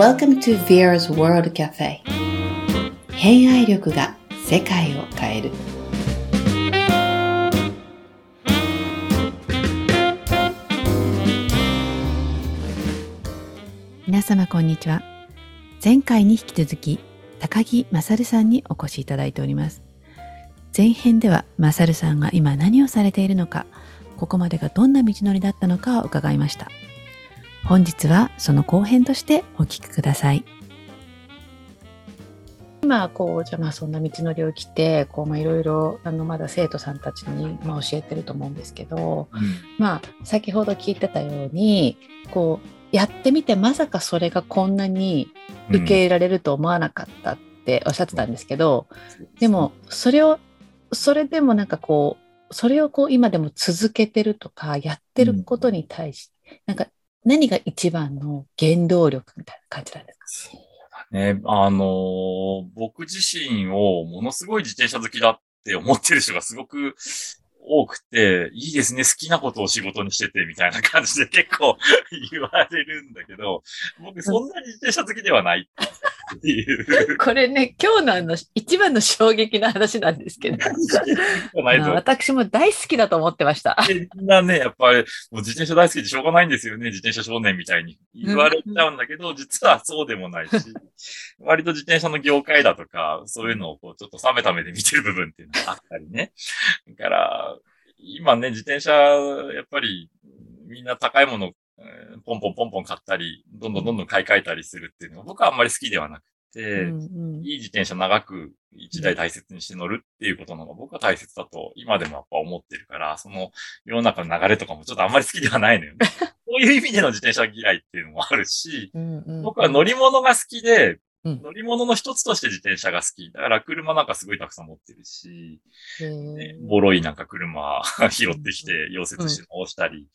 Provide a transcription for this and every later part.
Welcome to Vera's World Cafe. 偏愛力が世界を変える。皆様こんにちは。前回に引き続き高木勝さんにお越しいただいております。前編では勝さんが今何をされているのかここまでがどんな道のりだったのかを伺いました。本日はその後編としてお聞きください。今こうじゃあまあそんな道のりを来てこうまあいろいろあのまだ生徒さんたちにまあ教えてると思うんですけど、うん、まあ先ほど聞いてたようにこうやってみてまさかそれがこんなに受け入れられると思わなかったっておっしゃってたんですけど、うん、でもそれをそれでもなんかこうそれをこう今でも続けてるとかやってることに対して、うん、なんか何が一番の原動力みたいな感じなんですか？そうだね。あのー、僕自身をものすごい自転車好きだって思ってる人がすごく多くて、いいですね、好きなことを仕事にしてて、みたいな感じで結構 言われるんだけど、僕そんなに自転車好きではないっていう。これね、今日のあの、一番の衝撃な話なんですけど。私も大好きだと思ってました。みんなね、やっぱり、もう自転車大好きでしょうがないんですよね、自転車少年みたいに言われちゃうんだけど、実はそうでもないし、割と自転車の業界だとか、そういうのをこう、ちょっと冷めた目で見てる部分っていうのがあったりね。だから、今ね、自転車、やっぱり、みんな高いもの、ポンポンポンポン買ったり、どんどんどんどん買い替えたりするっていうのは僕はあんまり好きではなくて、うんうん、いい自転車長く一台大切にして乗るっていうことの方が僕は大切だと今でもやっぱ思ってるから、その世の中の流れとかもちょっとあんまり好きではないのよね。そういう意味での自転車嫌いっていうのもあるし、うんうん、僕は乗り物が好きで、乗り物の一つとして自転車が好き。だから車なんかすごいたくさん持ってるし、ね、ボロいなんか車拾ってきて溶接して直したり、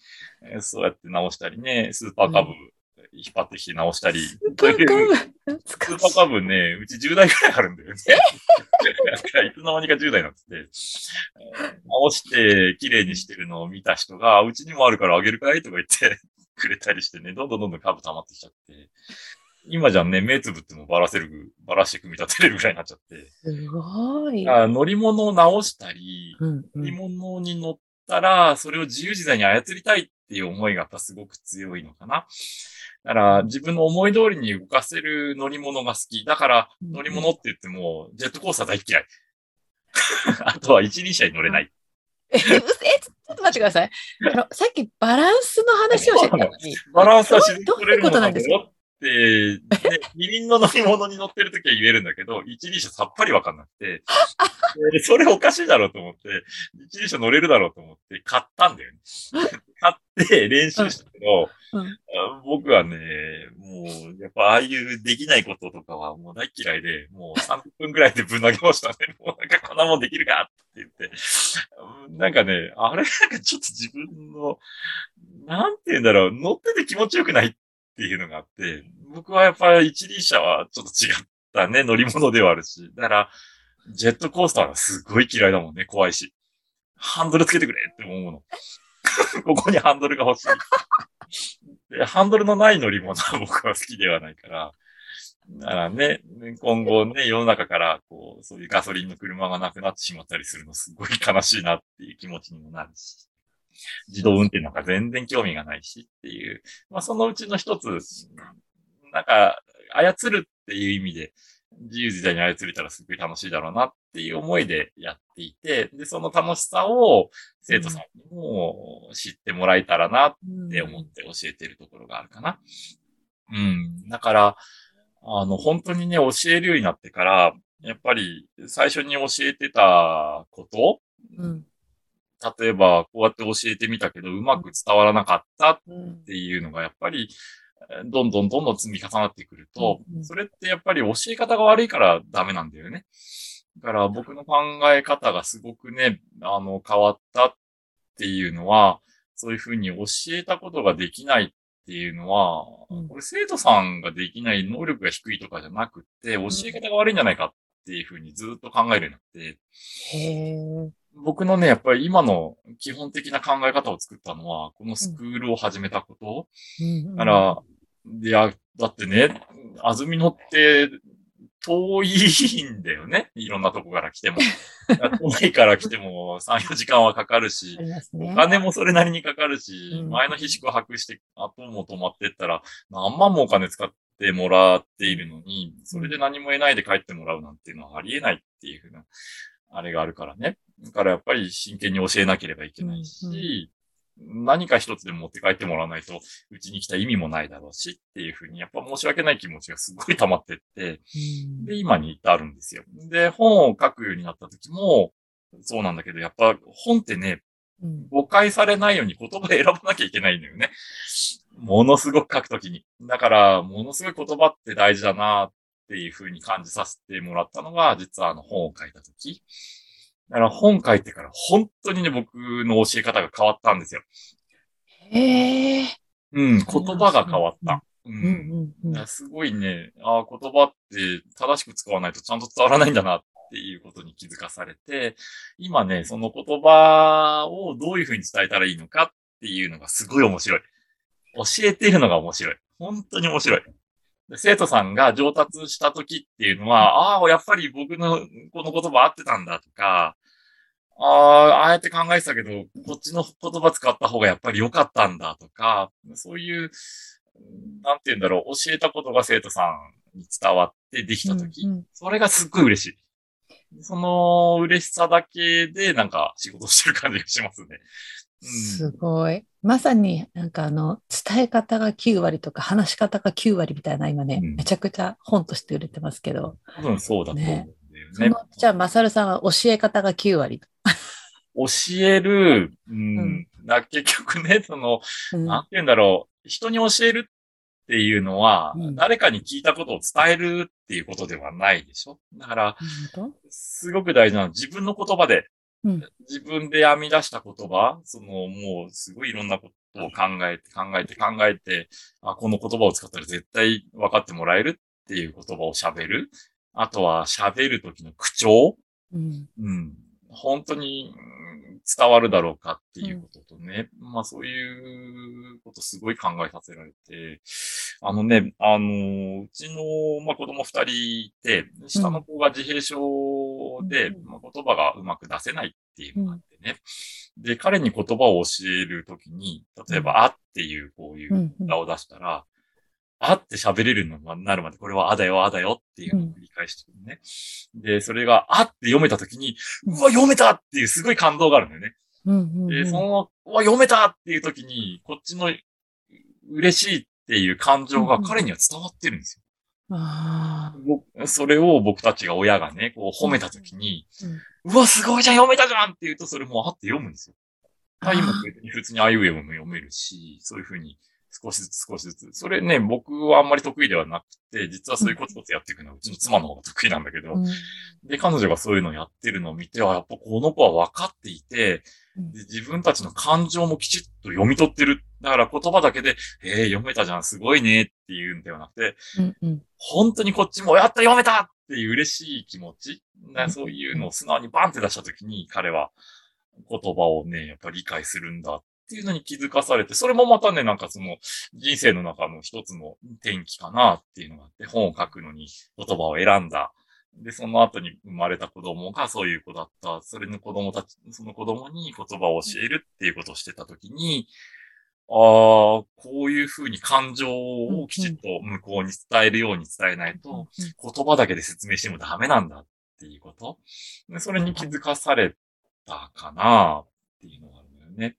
うん、そうやって直したりね、スーパーカブ引っ張ってきて直したり。スーパーカブ？スーパーカブね、うち10台くらいあるんだよね。いつの間にか10台になってて、直して綺麗にしてるのを見た人が、うちにもあるからあげるかい？とか言ってくれたりしてね、どんどんどんどんカブ溜まってきちゃって。今じゃね、目つぶってもばらせる、ばらして組み立てれるぐらいになっちゃって。すごい。あ乗り物を直したり、うんうん、乗り物に乗ったら、それを自由自在に操りたいっていう思いがすごく強いのかな。だから自分の思い通りに動かせる乗り物が好き。だから乗り物って言っても、ジェットコースター大嫌い。あとは一輪車に乗れない。え、ちょっと待ってください。さっきバランスの話をしてたのに。バランスは自然と取れるものなんですよ。で、ね、二輪の乗り物に乗ってるときは言えるんだけど、一輪車さっぱりわかんなくて、それおかしいだろうと思って、一輪車乗れるだろうと思って買ったんだよね。買って練習したけど、うん、僕はね、もう、やっぱああいうできないこととかはもう大嫌いで、もう30分くらいでぶん投げましたね。もうなんかこんなもんできるかって言って。なんかね、あれなんかちょっと自分の、なんて言うんだろう、乗ってて気持ちよくないっっていうのがあって、僕はやっぱり一輪車はちょっと違ったね、乗り物ではあるし。だから、ジェットコースターがすごい嫌いだもんね、怖いし。ハンドルつけてくれって思うの。ここにハンドルが欲しい。ハンドルのない乗り物は僕は好きではないから。だからね、今後ね、世の中から、こう、そういうガソリンの車がなくなってしまったりするのすごい悲しいなっていう気持ちにもなるし。自動運転なんか全然興味がないしっていう、まあそのうちの一つ、なんか操るっていう意味で、自由自在に操れたらすごい楽しいだろうなっていう思いでやっていて、で、その楽しさを生徒さんにも知ってもらえたらなって思って教えてるところがあるかな。うん。だから、あの、本当にね、教えるようになってから、やっぱり最初に教えてたこと、うん、例えば、こうやって教えてみたけど、うまく伝わらなかったっていうのが、やっぱり、どんどんどんどん積み重なってくると、それってやっぱり教え方が悪いからダメなんだよね。だから僕の考え方がすごくね、あの、変わったっていうのは、そういうふうに教えたことができないっていうのは、これ生徒さんができない能力が低いとかじゃなくて、教え方が悪いんじゃないかっていうふうにずっと考えるようになって。僕のね、やっぱり今の基本的な考え方を作ったのは、このスクールを始めたこと。うん、だから、いや、だってね、安住のって遠いんだよね。いろんなとこから来ても。都内から来ても3、4時間はかかるし、ね、お金もそれなりにかかるし、うん、前の日宿泊して、後も泊まってったら、何万もお金使ってもらっているのに、それで何も得ないで帰ってもらうなんていうのはありえないっていうふうな、あれがあるからね。だからやっぱり真剣に教えなければいけないし、うんうん何か一つでも持って帰ってもらわないと、うちに来た意味もないだろうしっていうふうに、やっぱ申し訳ない気持ちがすごい溜まってって、で、今に至るんですよ。で、本を書くようになった時も、そうなんだけど、やっぱ本ってね、誤解されないように言葉選ばなきゃいけないんだよね。ものすごく書くときに。だから、ものすごい言葉って大事だなっていうふうに感じさせてもらったのが、実はあの本を書いたとき。だから本書いてから本当にね、僕の教え方が変わったんですよ。へえ。うん、言葉が変わった。うん。うん、すごいね、ああ、言葉って正しく使わないとちゃんと伝わらないんだなっていうことに気づかされて、今ね、その言葉をどういうふうに伝えたらいいのかっていうのがすごい面白い。教えているのが面白い。本当に面白い。生徒さんが上達した時っていうのは、ああ、やっぱり僕のこの言葉合ってたんだとか、ああ、ああやって考えてたけど、こっちの言葉使った方がやっぱり良かったんだとか、そういう、なんて言うんだろう、教えたことが生徒さんに伝わってできた時、うんうん、それがすっごい嬉しい。その嬉しさだけでなんか仕事してる感じがしますね。すごい。まさになんかあの伝え方が9割とか話し方が9割みたいな今ね、うん、めちゃくちゃ本として売れてますけど。多分そうだと思うんだよね。ね。じゃあ、まさるさんは教え方が9割。教える、うん、うん、結局ね、その、うん、なんて言うんだろう、人に教えるっていうのは、うん、誰かに聞いたことを伝えるっていうことではないでしょ。だから、すごく大事なのは自分の言葉でうん、自分で編み出した言葉、そのもうすごいいろんなことを考えて考えて考えて、あこの言葉を使ったら絶対分かってもらえるっていう言葉を喋る。あとは喋る時の口調。うん、うん。本当に伝わるだろうかっていうこととね、うん、まあそういうことすごい考えさせられて、あのね、あの、うちの、まあ、子供二人いて、下の子が自閉症で、うん、まあ、言葉がうまく出せないっていうのがあってね。で、彼に言葉を教えるときに、例えば、あっていうこういう歌を出したら、あって喋れるのになるまで、これはあだよ、あだよっていうのを繰り返してるね。で、それがあって読めたときに、うわ、読めたっていうすごい感動があるんだよね。で、その、うわ、読めたっていうときに、こっちの嬉しいっていう感情が彼には伝わってるんですよ。それを僕たちが親がね、こう褒めたときに、うわ、すごいじゃん、読めたじゃんって言うと、それもあって読むんですよ。今普通にあいうえおも読めるし、そういうふうに少しずつ少しずつ。それね、僕はあんまり得意ではなくて、実はそういうコツコツやっていくのはうちの妻の方が得意なんだけど、うん、で、彼女がそういうのをやってるのを見て、は、やっぱこの子は分かっていて、で自分たちの感情もきちっと読み取ってる。だから言葉だけで、えー、読めたじゃん、すごいねっていうんではなくて、うんうん、本当にこっちもやった読めたっていう嬉しい気持ち、そういうのを素直にバンって出したときに彼は言葉をね、やっぱり理解するんだっっていうのに気づかされて、それもまたね、なんかその人生の中の一つの転機かなっていうのがあって、本を書くのに言葉を選んだ。で、その後に生まれた子供がそういう子だった。それの子供たち、その子供に言葉を教えるっていうことをしてたときに、ああ、こういうふうに感情をきちっと向こうに伝えるように伝えないと、言葉だけで説明してもダメなんだっていうこと。でそれに気づかされたかなっていうのがあるんだよね。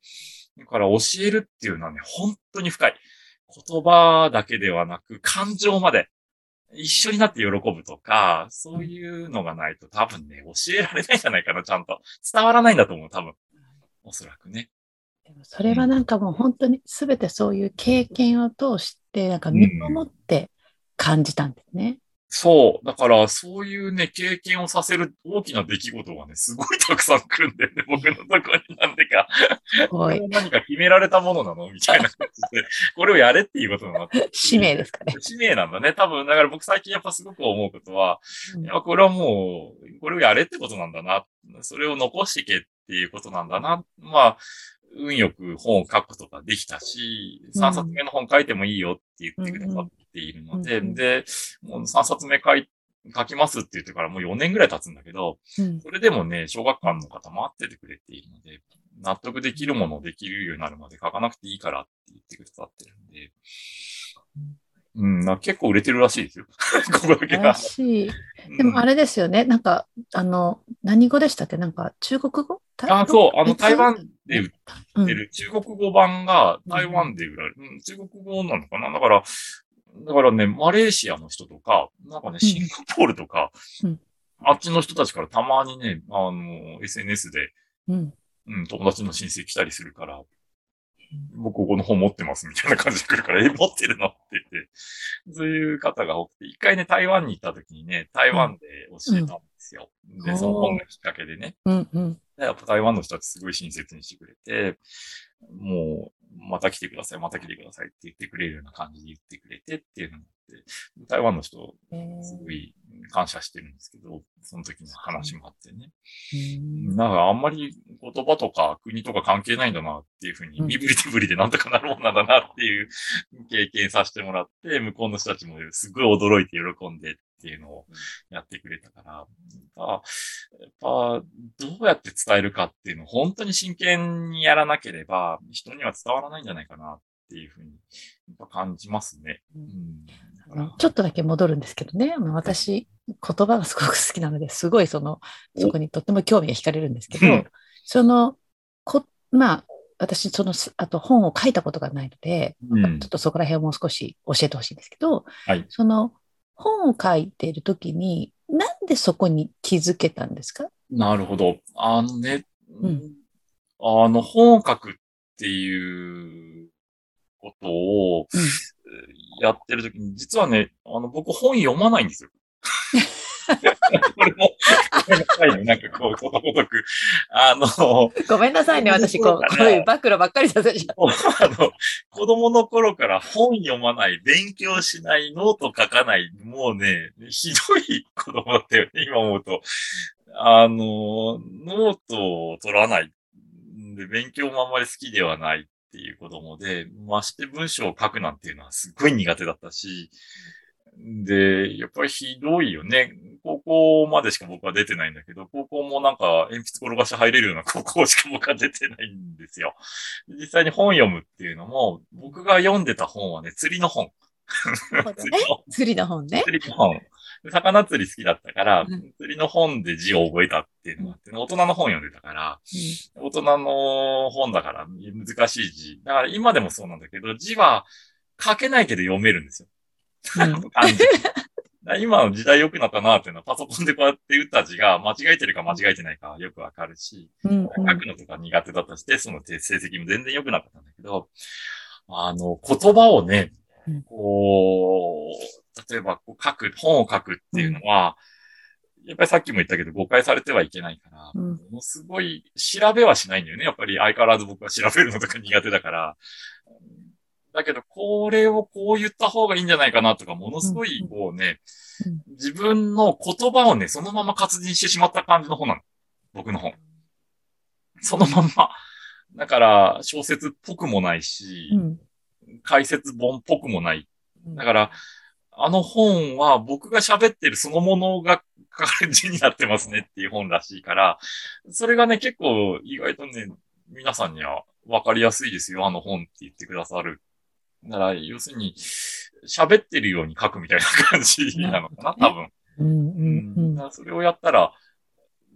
だから教えるっていうのはね、本当に深い。言葉だけではなく、感情まで一緒になって喜ぶとか、そういうのがないと多分ね、教えられないんじゃないかな、ちゃんと。伝わらないんだと思う、多分。おそらくね。でもそれはなんかもう本当に全てそういう経験を通して、なんか身をもって感じたんですね。そう。だから、そういうね、経験をさせる大きな出来事がね、すごいたくさん来るんだよね、僕のところになんでか。これ何か決められたものなのみたいな感じで、これをやれっていうことなの。使命ですかね。使命なんだね。多分、だから僕最近やっぱすごく思うことは、うん、いや、これはもう、これをやれってことなんだな。それを残していけっていうことなんだな。まあ、運よく本を書くことができたし、3冊目の本書いてもいいよって言ってくださっているので、で、もう3冊目書い書きますって言ってからもう4年ぐらい経つんだけど、うん。それでもね、小学館の方待っててくれているので、納得できるものをできるようになるまで書かなくていいからって言ってくださってるんで、うん、な結構売れてるらしいですよ。ここだけらは。しい。でもあれですよね。なんか、あの、何語でしたっけ？なんか、中国語？あそう。あの台湾で売うんってる中国語版が台湾で売られる。うん、中国語なのかな？だから、だからね、マレーシアの人とか、なんかね、シンガポールとか、うんあっちの人たちからたまにね、あの、SNS で、うん。うん、友達の申請来たりするから、僕ここの本持ってますみたいな感じで来るから、え、持ってるの？って言って、そういう方が多くて、一回ね、台湾に行った時にね、台湾で教えたんですよ。で、うんその本がきっかけでね。うんうん。やっぱ台湾の人たちすごい親切にしてくれて、もう、また来てください、また来てくださいって言ってくれるような感じで言ってくれてっていうのがあって、台湾の人、えーすごい感謝してるんですけど、その時の話もあってね。うんなんかあんまり言葉とか国とか関係ないんだなっていうふうに、うん身振り手振りでなんとかなるもんなんだなっていう経験させてもらって、向こうの人たちもすごい驚いて喜んでっていうのをやってくれたから、やっぱ、どうやって伝えるかっていうのを本当に真剣にやらなければ人には伝わらないんじゃないかなっていうふうに感じますね。うん。ちょっとだけ戻るんですけどね、あの私、言葉がすごく好きなので、すごいその、そこにとっても興味が惹かれるんですけどうん、その、こまあ、私、その、あと本を書いたことがないので、うん。ちょっとそこら辺をもう少し教えてほしいんですけど、はい。その、本を書いているときに、なんでそこに気づけたんですか？なるほど。あのね、うんあの、本を書くっていうことをうんやってるときに、実はね、あの、僕本読まないんですよ。これも、ごめんなさいね。なんかこう、ことごとく、あの、ごめんなさいね、私、こう、こういう暴露ばっかりさせちゃう。あの、子供の頃から本読まない、勉強しない、ノート書かない、もうね、ひどい子供だったよね、今思うと。あの、ノートを取らない。で、勉強もあんまり好きではないっていう子供で、まして文章を書くなんていうのはすっごい苦手だったし、で、やっぱりひどいよね。高校までしか僕は出てないんだけど、高校もなんか鉛筆転がして入れるような高校しか僕は出てないんですよ。実際に本読むっていうのも、僕が読んでた本はね、釣りの本。釣りの本ね。釣りの本。魚釣り好きだったから、うん釣りの本で字を覚えたっていうのがあって、大人の本読んでたから、大人の本だから難しい字。だから今でもそうなんだけど、字は書けないけど読めるんですよ。うん漢字。だから今の時代良くなったなっていうのは、パソコンでこうやって打った字が間違えてるか間違えてないかはよくわかるし、うんうん書くのとか苦手だったし、テストの成績も全然良くなかったんだけど、あの、言葉をねうん、こう、例えばこう書く、本を書くっていうのは、やっぱりさっきも言ったけど誤解されてはいけないから、うんものすごい調べはしないんだよね。やっぱり相変わらず僕は調べるのとか苦手だから。だけど、これをこう言った方がいいんじゃないかなとか、ものすごいこうねうん、自分の言葉をね、そのまま活字にしてしまった感じの本なの。僕の本。そのまんま。だから、小説っぽくもないし、うん解説本っぽくもない。うんだから、あの本は僕が喋ってるそのものが漢字になってますねっていう本らしいから、それがね、結構意外とね、皆さんには分かりやすいですよ、あの本って言ってくださる。だから、要するに、喋ってるように書くみたいな感じなのかな、多分。うんうんうん。それをやったら、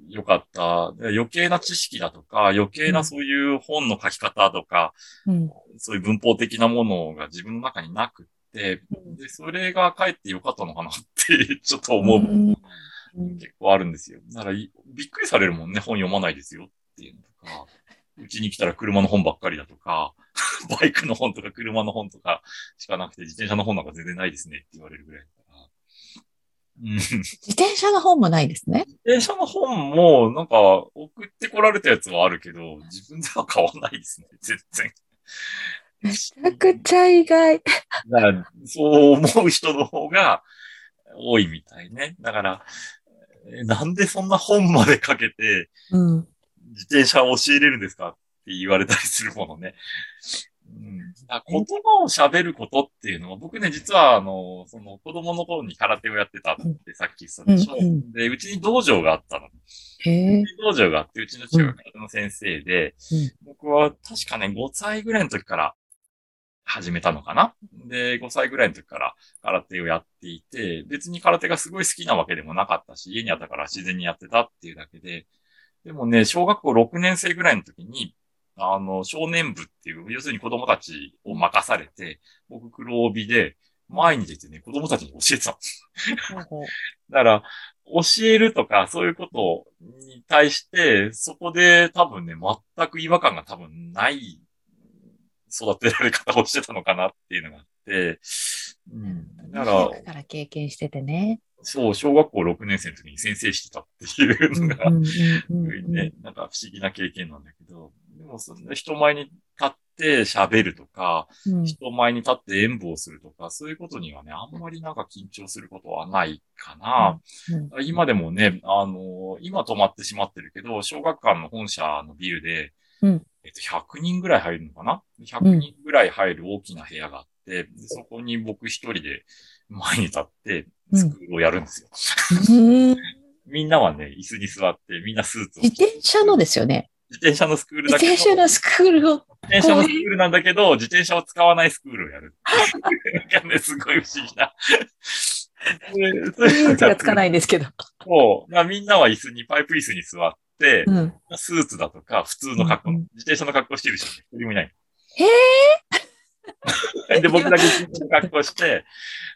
よかった。余計な知識だとか、余計なそういう本の書き方とか、うん。そういう文法的なものが自分の中になくって、で、それがかえってよかったのかなって、ちょっと思う、うん。うん。結構あるんですよ。だからい、びっくりされるもんね、本読まないですよっていうのとか、うちに来たら車の本ばっかりだとか、バイクの本とか車の本とかしかなくて、自転車の本なんか全然ないですねって言われるぐらいだから。うん。自自転車の本もないですね。転車の本も、なんか、送ってこられたやつはあるけど、自分では買わないですね、全然。めちゃくちゃ意外。だから、そう思う人の方が多いみたいね。だから、えなんでそんな本までかけてうん。自転車を教えれるんですか？っ言われたりするものね。うん、言葉を喋ることっていうのは、僕ね、実は、あの、その子供の頃に空手をやってたってさっき言ったでしょ？うんうん、で、うちに道場があったの。へ道場があって、うちの中学の先生で、うん、僕は確かね、5歳ぐらいの時から始めたのかな？で、5歳ぐらいの時から空手をやっていて、別に空手がすごい好きなわけでもなかったし、家にあったから自然にやってたっていうだけで、でもね、小学校6年生ぐらいの時に、あの、少年部っていう、要するに子供たちを任されて、僕黒帯で、前に出てね、子供たちに教えてた だから、教えるとか、そういうことに対して、そこで多分ね、全く違和感が多分ない育てられ方をしてたのかなっていうのがあって、うん。だから、から経験しててね。そう、小学校6年生の時に先生してたっていうのが、ね、なんか不思議な経験なんだけど、でもそんな人前に立って喋るとか、うん、人前に立って演舞をするとか、そういうことにはね、あんまりなんか緊張することはないかな。うん。うん、今でもね、あの、今止まってしまってるけど、小学館の本社のビルで、えっと、100人ぐらい入るのかな ?100 人ぐらい入る大きな部屋があって、でそこに僕一人で前に立って、スクールをやるんですよ。うん、みんなはね、椅子に座って、みんなスーツを。自転車のですよね。自転車のスクールだけど。自転車のスクールを。自転車のスクールなんだけど、自転車を使わないスクールをやる。なんかね、すごい不思議な。そういうがつかないんですけど。そう。みんなは椅子に、パイプ椅子に座って、うん、スーツだとか、普通の格好、うん、自転車の格好してる人一人もいない。へえ。で、僕だけ自転車の格好して、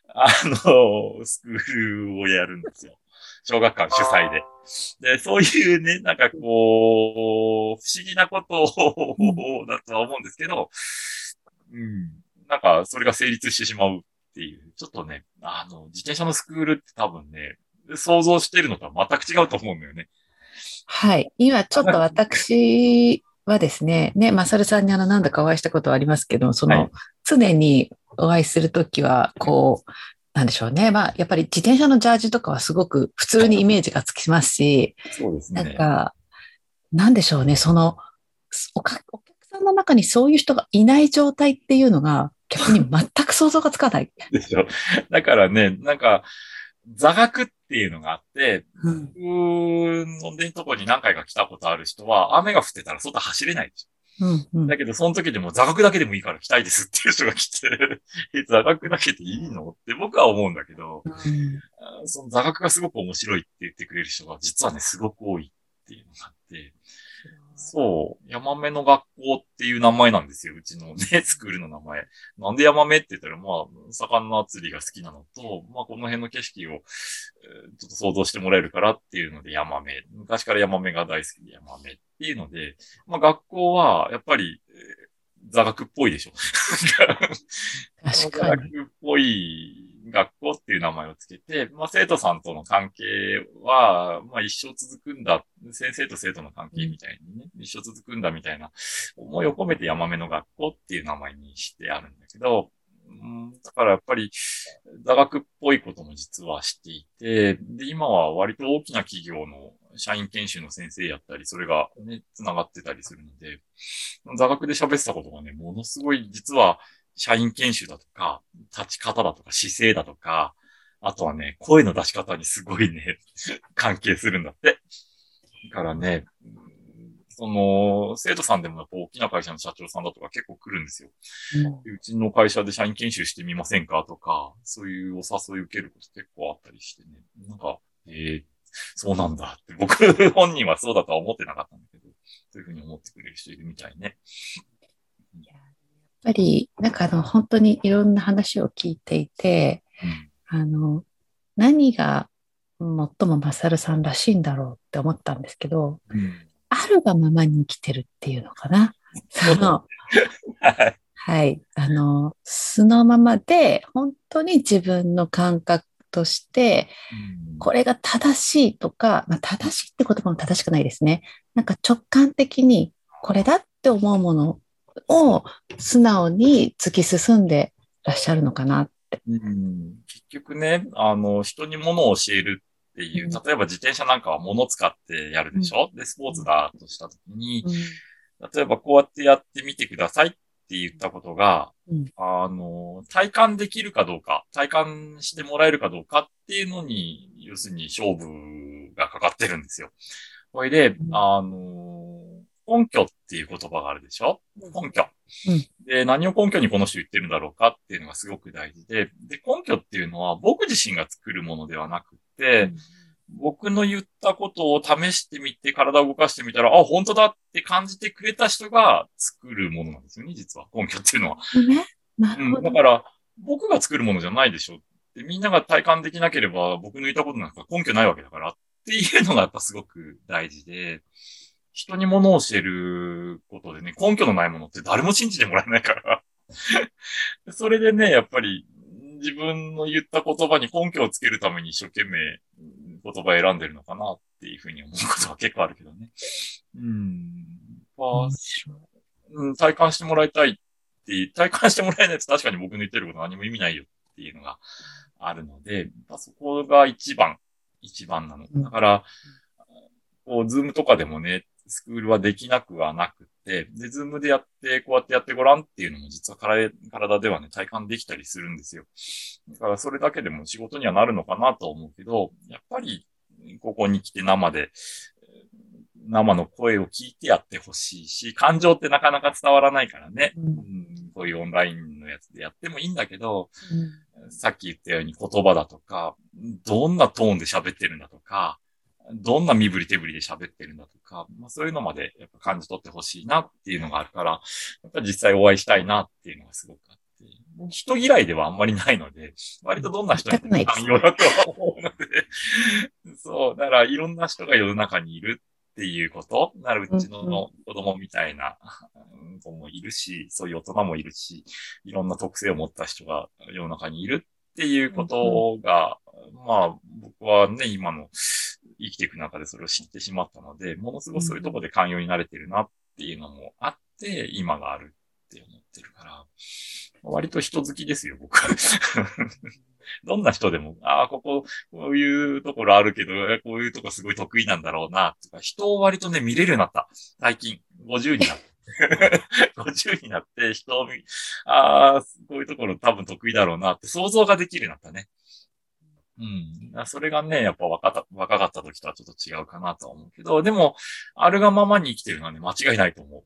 あの、スクールをやるんですよ。小学館主催で。で、そういうね、なんかこう、不思議なことを、だとは思うんですけど、うん、なんかそれが成立してしまうっていう、ちょっとね、あの、自転車のスクールって多分ね、想像してるのとは全く違うと思うんだよね。はい。今ちょっと私はですね、ね、まさるさんにあの何度かお会いしたことはありますけど、その、はい、常にお会いするときは、こう、なんでしょうね。まあ、やっぱり自転車のジャージとかはすごく普通にイメージがつきますし、そうですね。なんか、なんでしょうね。そのお客さんの中にそういう人がいない状態っていうのが、逆に全く想像がつかない。でしょ。だからね、なんか、座学っていうのがあって、うん、僕のとこに何回か来たことある人は、雨が降ってたら外走れないでしょ。うんうん、だけど、その時でも座学だけでもいいから来たいですっていう人が来て 座学だけでいいのって僕は思うんだけど、うん、その座学がすごく面白いって言ってくれる人が実はね、すごく多いっていうのがあって、そう、ヤマメの学校っていう名前なんですよ。うちのね、スクールの名前。なんでヤマメって言ったら、まあ、魚釣りが好きなのと、まあ、この辺の景色を、えー、ちょっと想像してもらえるからっていうのでヤマメ。昔からヤマメが大好きでヤマメっていうので、まあ、学校は、やっぱり、えー、座学っぽいでしょ。確かに。座学っぽい学校っていう名前をつけて、まあ、生徒さんとの関係は、まあ、一生続くんだ、先生と生徒の関係みたいにね、一生続くんだみたいな思いを込めて山目の学校っていう名前にしてあるんだけど、だからやっぱり座学っぽいことも実はしていて、で、今は割と大きな企業の社員研修の先生やったり、それがね、繋がってたりするので、座学で喋ってたことがね、ものすごい実は社員研修だとか、立ち方だとか、姿勢だとか、あとはね、声の出し方にすごいね、関係するんだって。だからね、その、生徒さんでもやっぱ大きな会社の社長さんだとか結構来るんですよ。うん、うちの会社で社員研修してみませんかとか、そういうお誘い受けること結構あったりしてね。なんか、えー、そうなんだって、僕 本人はそうだとは思ってなかったんだけど、そういうふうに思ってくれる人いるみたいね。ぱり、なんかあの、本当にいろんな話を聞いていて、うん、あの、何が最もマサルさんらしいんだろうって思ったんですけど、うん、あるがままに生きてるっていうのかな。その、はい。あの、素のままで、本当に自分の感覚として、これが正しいとか、まあ、正しいって言葉も正しくないですね。なんか直感的にこれだって思うものを素直に突き進んでらっしゃるのかなって。うん、結局ね、あの、人に物を教えるっていう、例えば自転車なんかは物使ってやるでしょ、うん、で、スポーツだとしたときに、例えばこうやってやってみてくださいって言ったことが、うん、あの、体感できるかどうか、体感してもらえるかどうかっていうのに、要するに勝負がかかってるんですよ。これで、あの、根拠っていう言葉があるでしょ？根拠、うん。で、何を根拠にこの人言ってるんだろうかっていうのがすごく大事で、で、根拠っていうのは僕自身が作るものではなくて、うん僕の言ったことを試してみて、体を動かしてみたら、あ、本当だって感じてくれた人が作るものなんですよね、実は。根拠っていうのは。うん。だから、僕が作るものじゃないでしょ。でみんなが体感できなければ、僕の言ったことなんか根拠ないわけだからっていうのがやっぱすごく大事で、人に物を教えることでね、根拠のないものって誰も信じてもらえないから それでね、やっぱり自分の言った言葉に根拠をつけるために一生懸命言葉を選んでるのかなっていうふうに思うことは結構あるけどね。うん。まあ、うん、体感してもらいたいって体感してもらえないと確かに僕の言ってること何も意味ないよっていうのがあるので、まあ、そこが一番、一番なの。だから、こう、ズームとかでもね、スクールはできなくはなくて、で、ズームでやって、こうやってやってごらんっていうのも実は体ではね、体感できたりするんですよ。だからそれだけでも仕事にはなるのかなと思うけど、やっぱり、ここに来て生で、生の声を聞いてやってほしいし、感情ってなかなか伝わらないからね。うん、こういうオンラインのやつでやってもいいんだけど、うん、さっき言ったように言葉だとか、どんなトーンで喋ってるんだとか、どんな身振り手振りで喋ってるんだとか、まあ、そういうのまでやっぱ感じ取ってほしいなっていうのがあるから、やっぱ実際お会いしたいなっていうのがすごくあって、人嫌いではあんまりないので、割とどんな人にも寛容だとは思うので、そう、だからいろんな人が世の中にいるっていうこと、なるうちの子供みたいな子もいるし、そういう大人もいるし、いろんな特性を持った人が世の中にいるっていうことが、まあ僕はね、今の生きていく中でそれを知ってしまったので、ものすごくそういうとこで寛容になれてるなっていうのもあって、今があるって思ってるから、割と人好きですよ、僕は。どんな人でも、ああ、ここ、こういうところあるけど、こういうとこすごい得意なんだろうな、とか、人を割とね、見れるようになった。最近、50になって。50になって人を見、ああ、こういうところ多分得意だろうなって想像ができるようになったね。うん。それがね、やっぱ若かった、若かった時とはちょっと違うかなと思うけど、でも、あるがままに生きてるのはね、間違いないと思う。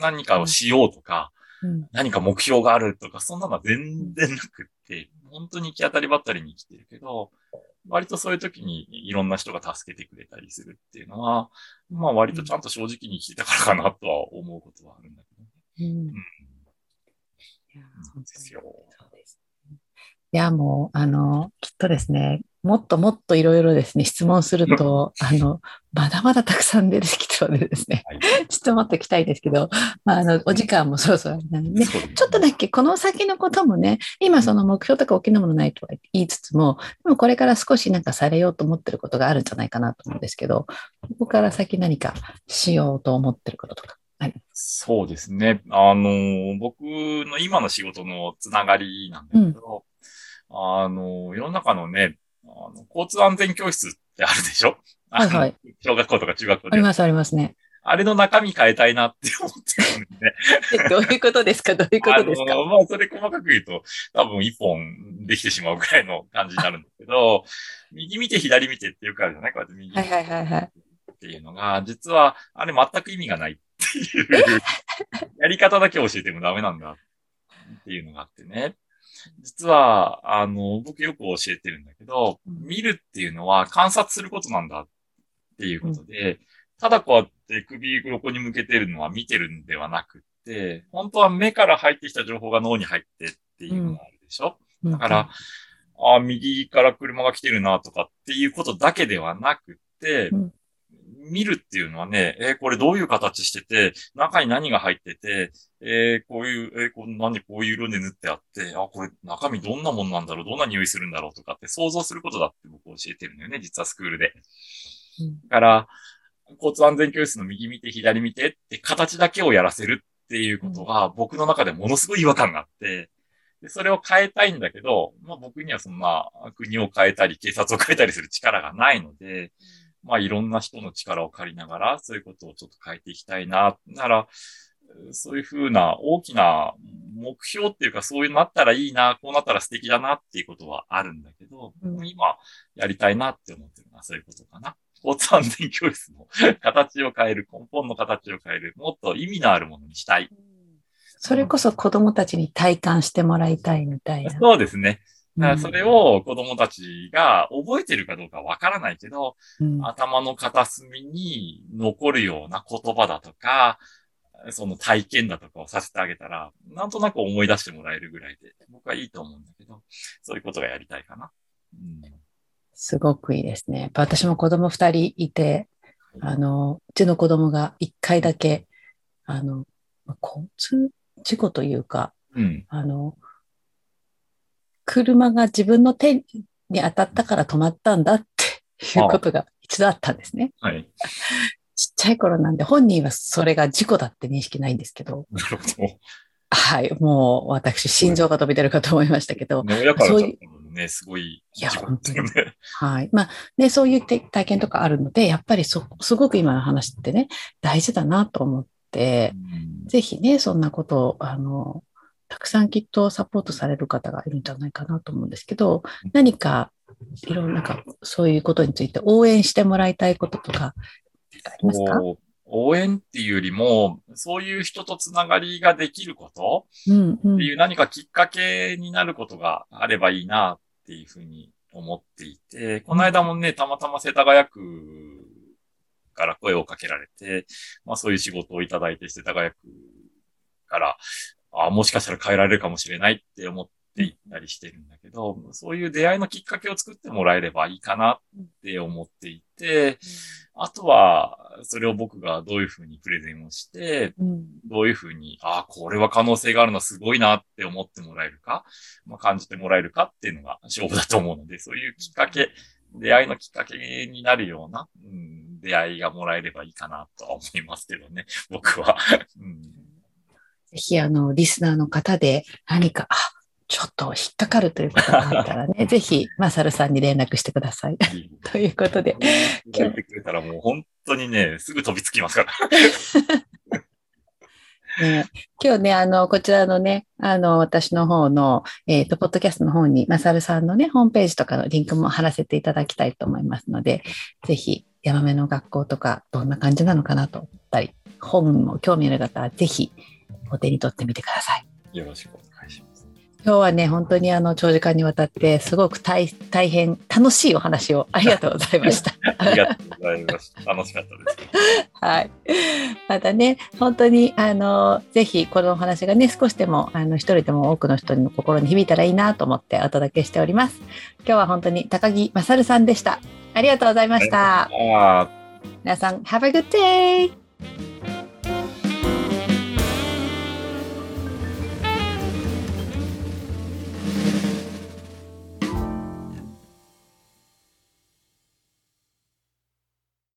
何かをしようとか、うん、何か目標があるとか、そんなのは全然なくって、本当に行き当たりばったりに生きてるけど、割とそういう時にいろんな人が助けてくれたりするっていうのは、まあ割とちゃんと正直に生きてたからかなとは思うことはあるんだけど、ね。うん。うん、いや、そうですよ。いや、もう、あの、きっとですね、もっともっといろいろですね、質問すると、あの、まだまだたくさん出てきてるのでですね、はい、ちょっと待っておきたいですけど、まあ、あの、お時間もそろそろなんでね、ちょっとだけこの先のこともね、今その目標とか大きなものないとは言いつつも、でもこれから少しなんかされようと思ってることがあるんじゃないかなと思うんですけど、ここから先何かしようと思ってることとか。はい、そうですね。あの、僕の今の仕事のつながりなんですけど、あの、世の中のね、あの交通安全教室ってあるでしょ？はいはい。小学校とか中学校で。あります、ありますね。あれの中身変えたいなって思ってるんでね。どういうことですか？どういうことですか？まあ、それ細かく言うと、多分一本できてしまうぐらいの感じになるんだけど、右見て左見てっていうかあるじゃない？こうやって右見て。はいはいはいはい。っていうのが、実は、あれ全く意味がないっていう、やり方だけ教えてもダメなんだっていうのがあってね。実は、あの、僕よく教えてるんだけど、見るっていうのは観察することなんだっていうことで、うん、ただこうやって首横に向けてるのは見てるんではなくって、本当は目から入ってきた情報が脳に入ってっていうのがあるでしょ、うん、だから、あ右から車が来てるなとかっていうことだけではなくって、うん見るっていうのはね、えー、これどういう形してて、中に何が入ってて、えー、こういう、えー、こうなんでこういう色で塗ってあって、あ、これ中身どんなもんなんだろう、どんな匂いするんだろうとかって想像することだって僕教えてるんだよね、実はスクールで。うん、だから、交通安全教室の右見て左見てって形だけをやらせるっていうことが僕の中でものすごい違和感があって、でそれを変えたいんだけど、まあ僕にはそんな国を変えたり警察を変えたりする力がないので、まあいろんな人の力を借りながら、そういうことをちょっと変えていきたいな、なら、そういうふうな大きな目標っていうか、そういうなったらいいな、こうなったら素敵だなっていうことはあるんだけど、うん、今やりたいなって思ってるのはそういうことかな。交通安全教室の 形を変える、根本の形を変える、もっと意味のあるものにしたい。それこそ子供たちに体感してもらいたいみたいな。そうですね。だからそれを子供たちが覚えてるかどうかわからないけど、うん、頭の片隅に残るような言葉だとか、その体験だとかをさせてあげたら、なんとなく思い出してもらえるぐらいで、僕はいいと思うんだけど、そういうことがやりたいかな。うん、すごくいいですね。私も子供二人いて、あの、うちの子供が一回だけ、あの、交通事故というか、うん、あの、車が自分の手に当たったから止まったんだっていうことが一度あったんですね。はい。ちっちゃい頃なんで本人はそれが事故だって認識ないんですけど。なるほど。はい。もう私、心臓が飛び出るかと思いましたけど。親からそういうね、すごい、いや、本当に。はい。まあ、ね、そういう体験とかあるので、やっぱりそ、すごく今の話ってね、大事だなと思って、ぜひね、そんなことを、あの、たくさんきっとサポートされる方がいるんじゃないかなと思うんですけど、何か、いろんなか、そういうことについて応援してもらいたいこととか、ありますか？応援っていうよりも、そういう人とつながりができることっていう何かきっかけになることがあればいいなっていうふうに思っていて、この間もね、たまたま世田谷区から声をかけられて、まあそういう仕事をいただいて世田谷区から、あもしかしたら変えられるかもしれないって思っていったりしてるんだけど、そういう出会いのきっかけを作ってもらえればいいかなって思っていて、あとは、それを僕がどういうふうにプレゼンをして、どういうふうに、ああ、これは可能性があるのすごいなって思ってもらえるか、まあ、感じてもらえるかっていうのが勝負だと思うので、そういうきっかけ、出会いのきっかけになるような、うん、出会いがもらえればいいかなとは思いますけどね、僕は。うんぜひ、あの、リスナーの方で何か、あ、ちょっと引っかかるということがあったらね、ぜひ、マサルさんに連絡してください。ということで。今日。くれたらもう本当にね、すぐ飛びつきますから。ね、今日ね、あの、こちらのね、あの、私の方の、えっ、ー、と、ポッドキャストの方に、マサルさんのね、ホームページとかのリンクも貼らせていただきたいと思いますので、ぜひ、ヤマメの学校とか、どんな感じなのかなと思ったり、本も興味ある方は、ぜひ、お手に取ってみてください。よろしくお願いします。今日はね、本当にあの長時間にわたって、すごく大大変楽しいお話をありがとうございました。ありがとうございました。楽しかったです。はい。またね、本当にあのぜひこのお話がね、少しでもあの一人でも多くの人の心に響いたらいいなと思ってお届けしております。今日は本当に高木勝さんでした。ありがとうございました。皆さん、Have a good day!